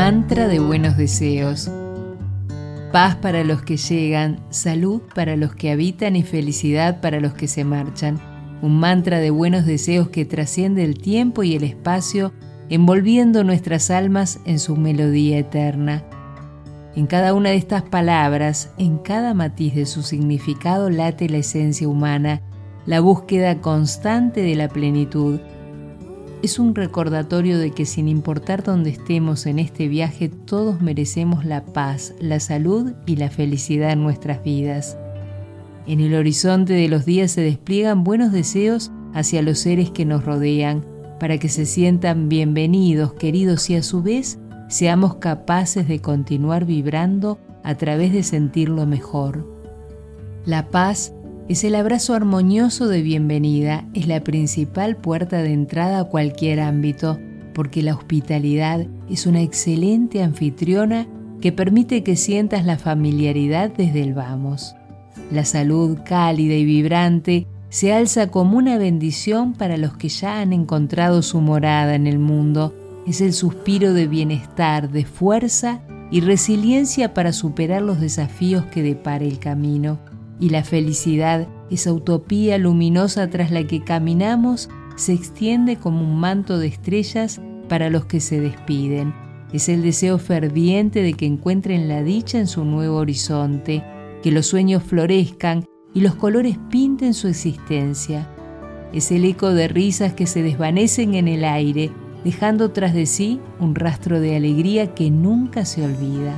Mantra de buenos deseos. Paz para los que llegan, salud para los que habitan y felicidad para los que se marchan. Un mantra de buenos deseos que trasciende el tiempo y el espacio, envolviendo nuestras almas en su melodía eterna. En cada una de estas palabras, en cada matiz de su significado late la esencia humana, la búsqueda constante de la plenitud, es un recordatorio de que sin importar dónde estemos en este viaje, todos merecemos la paz, la salud y la felicidad en nuestras vidas. En el horizonte de los días se despliegan buenos deseos hacia los seres que nos rodean, para que se sientan bienvenidos, queridos y a su vez seamos capaces de continuar vibrando a través de sentirlo mejor. La paz es el abrazo armonioso de bienvenida, es la principal puerta de entrada a cualquier ámbito, porque la hospitalidad es una excelente anfitriona que permite que sientas la familiaridad desde el vamos. La salud cálida y vibrante se alza como una bendición para los que ya han encontrado su morada en el mundo. Es el suspiro de bienestar, de fuerza y resiliencia para superar los desafíos que depara el camino y la felicidad, esa utopía luminosa tras la que caminamos, se extiende como un manto de estrellas para los que se despiden. Es el deseo ferviente de que encuentren la dicha en su nuevo horizonte, que los sueños florezcan y los colores pinten su existencia. Es el eco de risas que se desvanecen en el aire, dejando tras de sí un rastro de alegría que nunca se olvida.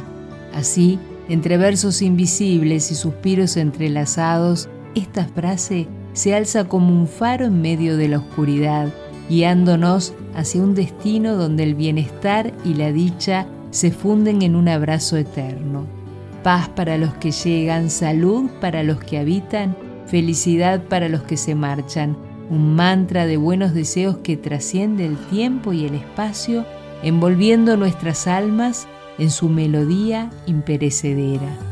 Así, entre versos invisibles y suspiros entrelazados, esta frase se alza como un faro en medio de la oscuridad, guiándonos hacia un destino donde el bienestar y la dicha se funden en un abrazo eterno. Paz para los que llegan, salud para los que habitan, felicidad para los que se marchan, un mantra de buenos deseos que trasciende el tiempo y el espacio, envolviendo nuestras almas en su melodía imperecedera.